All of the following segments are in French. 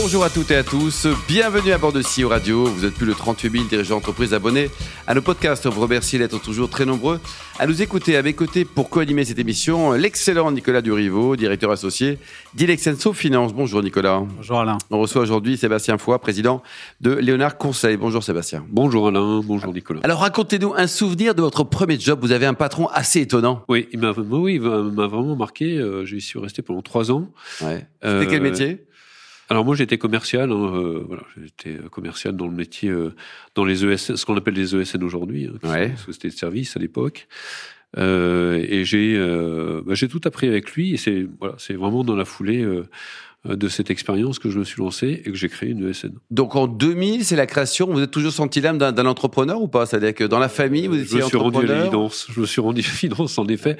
Bonjour à toutes et à tous, bienvenue à bord de CEO Radio. Vous êtes plus de 38 000 dirigeants d'entreprise abonnés à nos podcasts. On vous remercie d'être toujours très nombreux à nous écouter. À mes côtés pour co-animer cette émission, l'excellent Nicolas Durivo, directeur associé d'Ilexenso Finance. Bonjour Nicolas. Bonjour Alain. On reçoit aujourd'hui Sébastien Foy, président de Léonard Conseil. Bonjour Sébastien. Bonjour Alain, bonjour Nicolas. Alors racontez-nous un souvenir de votre premier job. Vous avez un patron assez étonnant. Oui, il m'a oui, vraiment marqué. Euh, j'y suis resté pendant trois ans. Ouais. C'était quel euh, métier? Alors moi j'étais commercial, hein, euh, voilà, j'étais commercial dans le métier, euh, dans les ESN, ce qu'on appelle les ESN aujourd'hui, hein, ouais. société de service à l'époque. Euh, et j'ai euh, bah, j'ai tout appris avec lui et c'est voilà, c'est vraiment dans la foulée euh, euh, de cette expérience que je me suis lancé et que j'ai créé une ESN. Donc en 2000, c'est la création. Vous êtes toujours senti l'âme d'un entrepreneur ou pas? C'est-à-dire que dans la famille, vous étiez je me suis rendu à l'évidence. Je me suis rendu à l'évidence, en effet,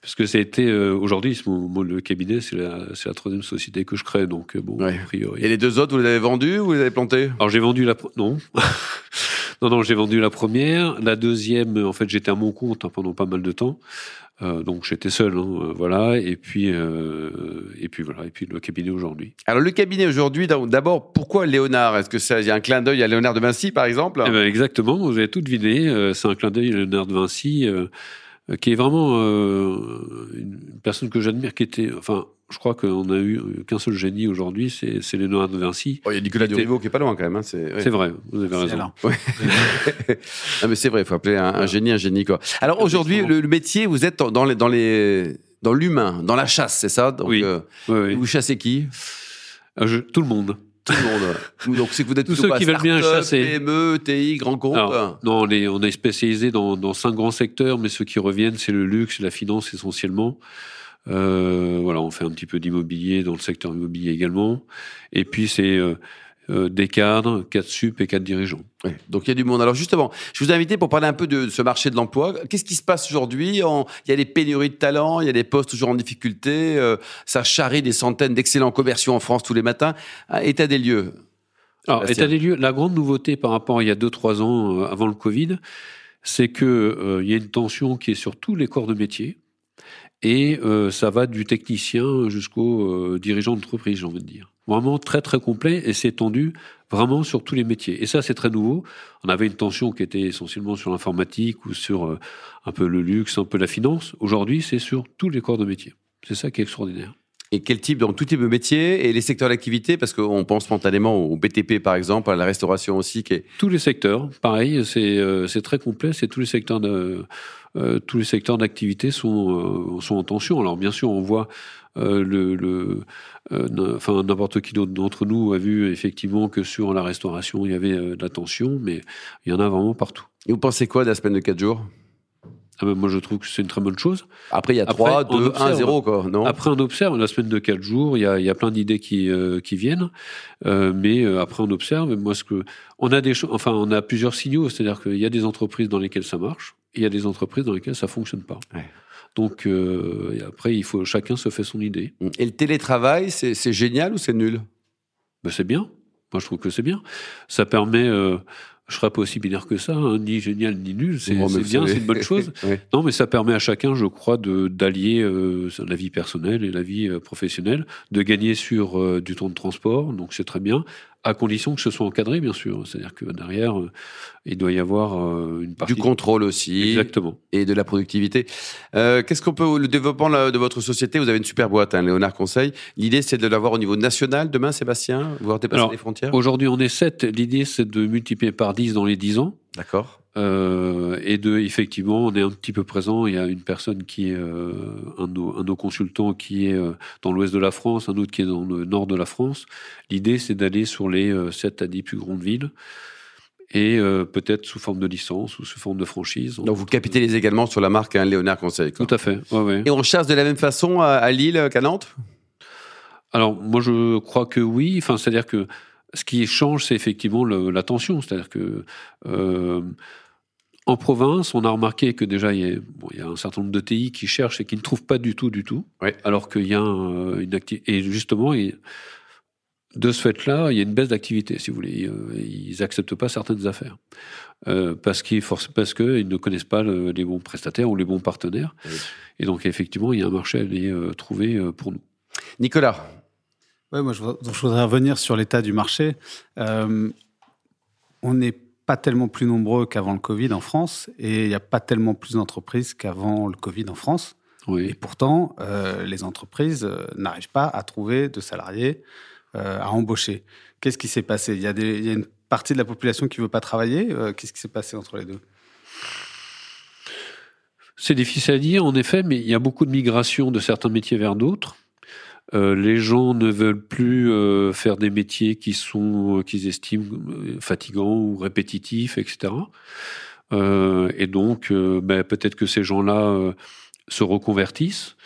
parce que ça a été euh, aujourd'hui, le cabinet, c'est la, la troisième société que je crée, donc euh, bon, ouais. a priori. Et les deux autres, vous les avez vendus ou vous les avez plantés? Alors j'ai vendu la non. Non, non, j'ai vendu la première. La deuxième, en fait, j'étais à mon compte hein, pendant pas mal de temps. Euh, donc j'étais seul, hein, euh, voilà. Et puis euh, et puis voilà. Et puis le cabinet aujourd'hui. Alors le cabinet aujourd'hui, d'abord, pourquoi Léonard? Est-ce que ça y a un clin d'œil à Léonard de Vinci, par exemple? Eh ben, Exactement. Vous avez tout deviné. c'est un clin d'œil à Léonard de Vinci, qui est vraiment une personne que j'admire, qui était, enfin je crois qu'on a eu qu'un seul génie aujourd'hui, c'est Léonard de Vinci. Oh, il y a Nicolas Durivo qui est pas loin quand même. Hein, c'est vrai, vous avez raison. Ouais. non, mais c'est vrai, il faut appeler un, un, génie un génie. Quoi. Alors aujourd'hui, le, le, métier, vous êtes dans les, dans les, dans l'humain, dans la chasse, c'est ça? Donc, oui. Euh, oui, oui. Vous chassez qui? Euh, je, Tout le monde. Tout le monde. Donc c'est que vous êtes tous ceux qui veulent bien chasser. PME, TI, grands groupes. non, on est, on est spécialisé dans, dans cinq grands secteurs, mais ceux qui reviennent, c'est le luxe, la finance essentiellement. Euh, voilà, on fait un petit peu d'immobilier dans le secteur immobilier également. Et puis c'est euh, euh, des cadres, quatre sup et quatre dirigeants. Oui, donc il y a du monde. Alors justement, je vous ai invité pour parler un peu de ce marché de l'emploi. Qu'est-ce qui se passe aujourd'hui Il y a des pénuries de talents, il y a des postes toujours en difficulté. Euh, ça charrie des centaines d'excellents commerciaux en France tous les matins. Ah, état des lieux. Alors, état des lieux, la grande nouveauté par rapport à il y a 2-3 ans, euh, avant le Covid, c'est qu'il euh, y a une tension qui est sur tous les corps de métier. Et euh, ça va du technicien jusqu'au euh, dirigeant d'entreprise, j'ai envie de dire. Vraiment très très complet et c'est vraiment sur tous les métiers. Et ça, c'est très nouveau. On avait une tension qui était essentiellement sur l'informatique ou sur euh, un peu le luxe, un peu la finance. Aujourd'hui, c'est sur tous les corps de métier. C'est ça qui est extraordinaire. Et quel type, dans tout type de métier et les secteurs d'activité Parce qu'on pense spontanément au BTP, par exemple, à la restauration aussi. Qui est... Tous les secteurs, pareil, c'est euh, très complet, c'est tous les secteurs de, euh, tous les secteurs d'activité sont, euh, sont en tension. Alors bien sûr, on voit euh, le, le enfin n'importe qui d'entre nous a vu effectivement que sur la restauration il y avait de la tension, mais il y en a vraiment partout. Et vous pensez quoi de la semaine de 4 jours? Ah ben, moi, je trouve que c'est une très bonne chose. Après, il y a 3, 2, 1, 0, quoi, non? Après, on observe. La semaine de 4 jours, il y a, il y a plein d'idées qui, euh, qui viennent. Euh, mais euh, après, on observe. Moi, ce que, on a des enfin, on a plusieurs signaux. C'est-à-dire qu'il y a des entreprises dans lesquelles ça marche. Et il y a des entreprises dans lesquelles ça fonctionne pas. Ouais. Donc, après, il faut, chacun se fait son idée. Et le télétravail, c'est génial ou c'est nul? Ben, C'est bien. Moi, je trouve que c'est bien. Ça permet, je serais pas aussi binaire que ça, hein, ni génial ni nul. C'est bien, c'est une bonne chose. Non, mais ça permet à chacun, je crois, de d'allier euh, la vie personnelle et la vie euh, professionnelle, de gagner sur euh, du temps de transport, donc c'est très bien, à condition que ce soit encadré, bien sûr. C'est-à-dire que derrière, euh, il doit y avoir euh, une partie du contrôle aussi, exactement, et de la productivité. Euh, Qu'est-ce qu'on peut le développement de votre société Vous avez une super boîte, hein, Léonard Conseil. L'idée, c'est de l'avoir au niveau national demain, Sébastien, voire dépasser Alors, les frontières? Aujourd'hui, on est 7. L'idée, c'est de multiplier par 10 dans les 10 ans. D'accord. Euh, et de effectivement, on est un petit peu présent. Il y a une personne qui est euh, un, de nos, un de nos consultants qui est euh, dans l'ouest de la France, un autre qui est dans le nord de la France. L'idée, c'est d'aller sur les euh, 7 à 10 plus grandes villes et peut-être sous forme de licence ou sous forme de franchise. Donc vous capitalisez également sur la marque hein, Léonard Conseil. Quoi. Tout à fait. Ouais, ouais. Et on chasse de la même façon à, à Lille qu'à Nantes? Alors moi, je crois que oui. Enfin, c'est-à-dire que ce qui change, c'est effectivement le, la tension. C'est-à-dire que euh, en province, on a remarqué que déjà, il y, a, bon, il y a un certain nombre de TI qui cherchent et qui ne trouvent pas du tout, du tout. Ouais. Alors qu'il y a un, une activité. Et justement, il, de ce fait-là, il y a une baisse d'activité, si vous voulez. Euh, ils n'acceptent pas certaines affaires. Euh, parce qu'ils parce qu'ils ne connaissent pas les bons prestataires ou les bons partenaires. Et donc, effectivement, il y a un marché à aller euh, trouver pour nous. Nicolas Ouais, moi, je, voudrais revenir sur l'état du marché. on n'est pas tellement plus nombreux qu'avant le Covid en France et il n'y a pas tellement plus d'entreprises qu'avant le Covid en France. Oui. Et pourtant, les entreprises n'arrivent pas à trouver de salariés euh, à embaucher. Qu'est-ce qui s'est passé? Il y, a il y, a une partie de la population qui ne veut pas travailler. Euh, qu'est-ce qui s'est passé entre les deux? C'est difficile à dire, en effet, mais il y a beaucoup de migration de certains métiers vers d'autres. Euh, les gens ne veulent plus euh, faire des métiers qui sont qu'ils estiment fatigants ou répétitifs, etc. Euh, et donc, ben, peut-être que ces gens-là se reconvertissent,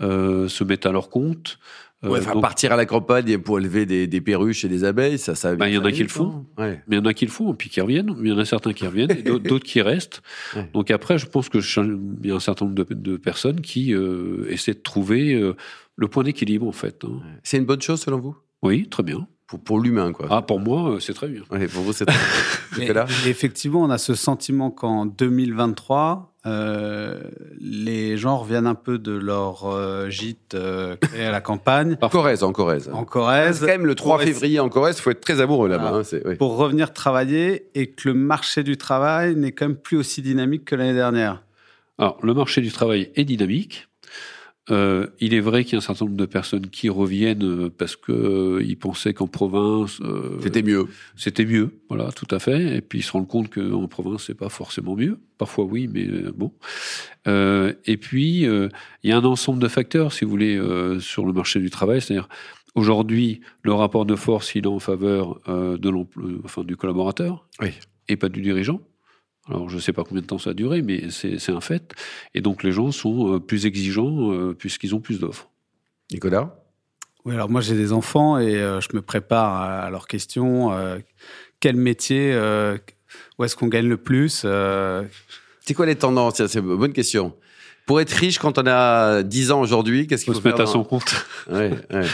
se mettent à leur compte, euh, partir à la campagne pour élever des, des, perruches et des abeilles, ça, ça. Ben, il y en a qui le font. Mais il y en a qui le font, puis qui reviennent. Il y en a certains qui reviennent, et d'autres qui restent. Donc après, je pense que il y a un certain nombre de, de personnes qui euh, essaient de trouver euh, le point d'équilibre, en fait. Hein. C'est une bonne chose selon vous? Oui, très bien. Pour, pour l'humain, quoi. Ah, pour moi, c'est très bien. pour vous, c'est très bien. effectivement, on a ce sentiment qu'en 2023, euh, les gens reviennent un peu de leur euh, gîte euh, créé à la campagne. En Corrèze, en Corrèze. En Corrèze. C'est quand même le 3 février en Corrèze, il faut être très amoureux là-bas. Hein, pour revenir travailler et que le marché du travail n'est quand même plus aussi dynamique que l'année dernière. Alors, le marché du travail est dynamique. Euh, il est vrai qu'il y a un certain nombre de personnes qui reviennent euh, parce que euh, ils pensaient qu'en province c'était mieux. C'était mieux, voilà, tout à fait. Et puis ils se rendent compte qu'en province c'est pas forcément mieux. Parfois oui, mais bon. et puis il y a un ensemble de facteurs, si vous voulez, sur le marché du travail. C'est-à-dire aujourd'hui le rapport de force il est en faveur de enfin du collaborateur oui. et pas du dirigeant. Alors je ne sais pas combien de temps ça a duré, mais c'est un fait. Et donc les gens sont euh, plus exigeants euh, puisqu'ils ont plus d'offres. Nicolas? Oui, alors moi j'ai des enfants et euh, je me prépare à, leurs questions. quel métier Où est-ce qu'on gagne le plus C'est quoi les tendances? C'est une bonne question. Pour être riche quand on a 10 ans aujourd'hui, qu'est-ce qu'il faut, faut se mettre à son compte ouais, Mais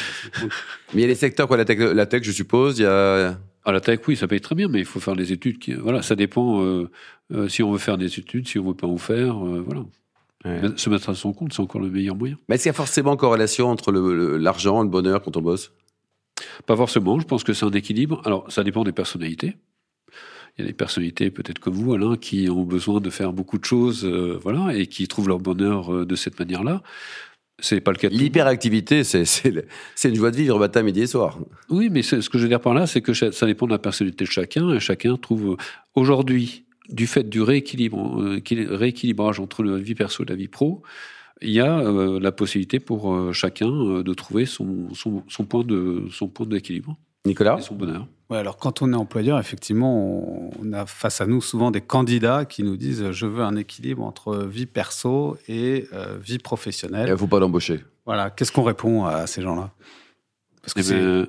il y a les secteurs, quoi, la tech, la tech je suppose, il y a... À la tech, oui, ça paye très bien, mais il faut faire des études. Qui, voilà, ça dépend euh, euh, si on veut faire des études, si on veut pas en faire. Euh, voilà. Se mettre à son compte, c'est encore le meilleur moyen. Mais est-ce qu'il y a forcément corrélation entre l'argent et le bonheur quand on bosse? Pas forcément. Je pense que c'est un équilibre. Alors, ça dépend des personnalités. Il y a des personnalités, peut-être comme vous, Alain, qui ont besoin de faire beaucoup de choses, voilà, et qui trouvent leur bonheur de cette manière-là. C'est pas le cas. L'hyperactivité, c'est une joie de vivre matin, midi et soir. Oui, mais ce que je veux dire par là, c'est que ça dépend de la personnalité de chacun, et chacun trouve euh, aujourd'hui, du fait du euh, rééquilibrage entre la vie perso et la vie pro, il y a euh, la possibilité pour chacun de trouver son point d'équilibre. Nicolas et son bonheur. Ouais, alors quand on est employeur, effectivement, on a face à nous souvent des candidats qui nous disent je veux un équilibre entre vie perso et euh, vie professionnelle. Il ne faut pas l'embaucher. Voilà, qu'est-ce qu'on répond à ces gens-là? Parce que eh ben,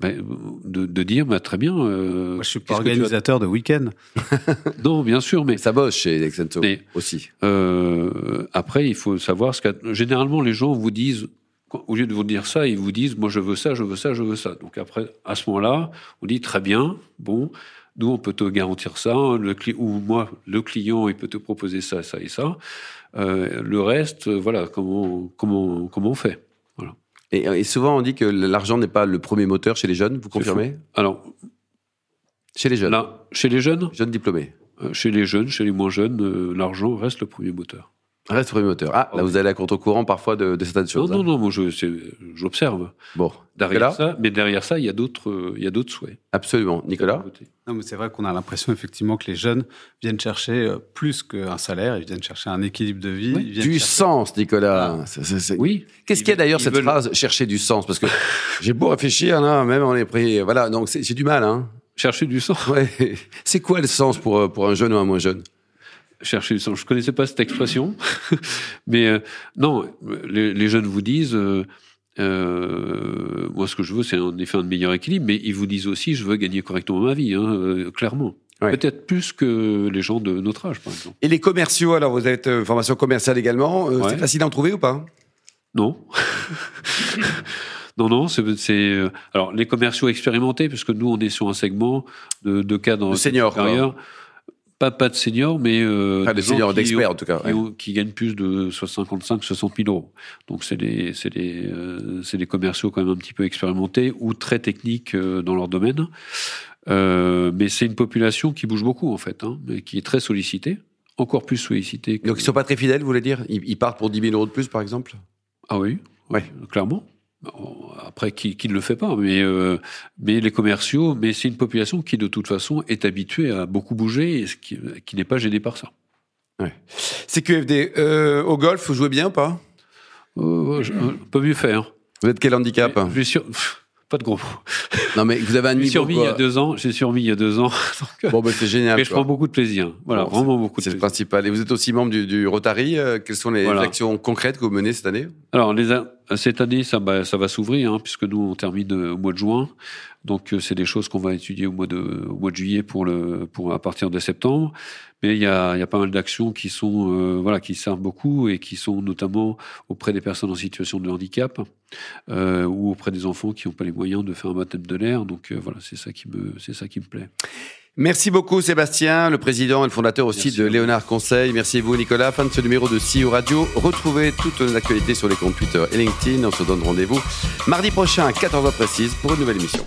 ben, de, de, dire bah, très bien. Euh, Moi, je suis pas organisateur de week-end. non, bien sûr, mais ça bosse chez Lexento aussi. Euh, après, il faut savoir ce que généralement les gens vous disent au lieu de vous dire ça, ils vous disent moi je veux ça, je veux ça, je veux ça. Donc après, à ce moment-là, on dit très bien, bon, nous on peut te garantir ça, le ou moi le client il peut te proposer ça, ça et ça. Euh, le reste, voilà, comment comment comment on fait. Voilà. Et, souvent on dit que l'argent n'est pas le premier moteur chez les jeunes. Vous confirmez Alors, chez les jeunes. Là, chez les jeunes. Jeunes diplômés. Euh, chez les jeunes, chez les moins jeunes, euh, l'argent reste le premier moteur. Reste premier moteur. Ah, là, vous allez à contre-courant parfois de, certaines choses. Non, non, hein. non, moi, j'observe. Bon. Derrière ça, mais derrière ça, il y a d'autres, il y a d'autres souhaits. Absolument. Nicolas Non, mais c'est vrai qu'on a l'impression, effectivement, que les jeunes viennent chercher euh, plus qu'un salaire, ils viennent chercher un équilibre de vie. du sens, Nicolas. Oui. Qu'est-ce qu'il y a d'ailleurs cette phrase, chercher du sens? Parce que j'ai beau réfléchir, là, même on est pris. Voilà, donc c'est du mal, hein. Chercher du sens. Ouais. C'est quoi le sens pour, euh, pour un jeune ou un moins jeune? Chercher du sens. Je connaissais pas cette expression, mais euh, non, les, jeunes vous disent, euh, euh, moi ce que je veux, c'est en effet un meilleur équilibre, mais ils vous disent aussi, je veux gagner correctement ma vie, hein, clairement. Peut-être plus que les gens de notre âge, par exemple. Et les commerciaux, alors vous êtes formation commerciale également, c'est facile d'en trouver ou pas? Non. Non, non, c'est alors les commerciaux expérimentés, puisque nous on est sur un segment de, de cadres supérieurs. Pas, pas de seniors, mais euh, des seniors d'experts en tout cas, qui, gagnent plus de 55, 60 000 euros. Donc c'est des, c'est des, euh, c'est des commerciaux quand même un petit peu expérimentés ou très techniques euh, dans leur domaine. Euh, mais c'est une population qui bouge beaucoup en fait, hein, mais qui est très sollicitée, encore plus sollicitée. Donc ils sont pas très fidèles, vous voulez dire? Ils, partent pour 10 000 euros de plus, par exemple? Ah oui, ouais. clairement. Après, qui, qui ne le fait pas, mais, euh, mais les commerciaux, mais c'est une population qui de toute façon est habituée à beaucoup bouger et qui, qui n'est pas gênée par ça. Ouais. CQFD, euh, au golf, vous jouez bien ou pas? Euh, je, Peut mieux faire. Vous êtes quel handicap? Je suis pas de gros. Non, mais vous avez un niveau. J'ai il y a deux ans. J'ai surmis il y a deux ans. bon, ben c'est génial. Mais je prends beaucoup de plaisir. Voilà, vraiment beaucoup de plaisir. C'est le principal. Et vous êtes aussi membre du, du Rotary. Euh, quelles sont les actions concrètes que vous menez cette année? Alors, les, cette année, ça, va s'ouvrir, hein, puisque nous, on termine euh, au mois de juin. Donc, euh, c'est des choses qu'on va étudier au mois de, juillet pour à partir de septembre. Mais il y a, y a pas mal d'actions qui sont, euh, voilà, qui servent beaucoup et qui sont notamment auprès des personnes en situation de handicap ou auprès des enfants qui n'ont pas les moyens de faire un baptême de l'air. Donc, voilà, c'est ça qui me plaît. Merci beaucoup Sébastien, le président et le fondateur aussi de Léonard Conseil. Merci vous Nicolas. Fin de ce numéro de CEO Radio. Retrouvez toutes nos actualités sur les comptes Twitter et LinkedIn. On se donne rendez-vous mardi prochain à 14h précise pour une nouvelle émission.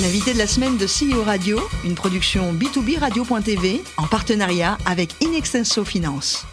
L'invité de la semaine de CEO Radio, une production B2B Radio.tv en partenariat avec Inextenso Finance.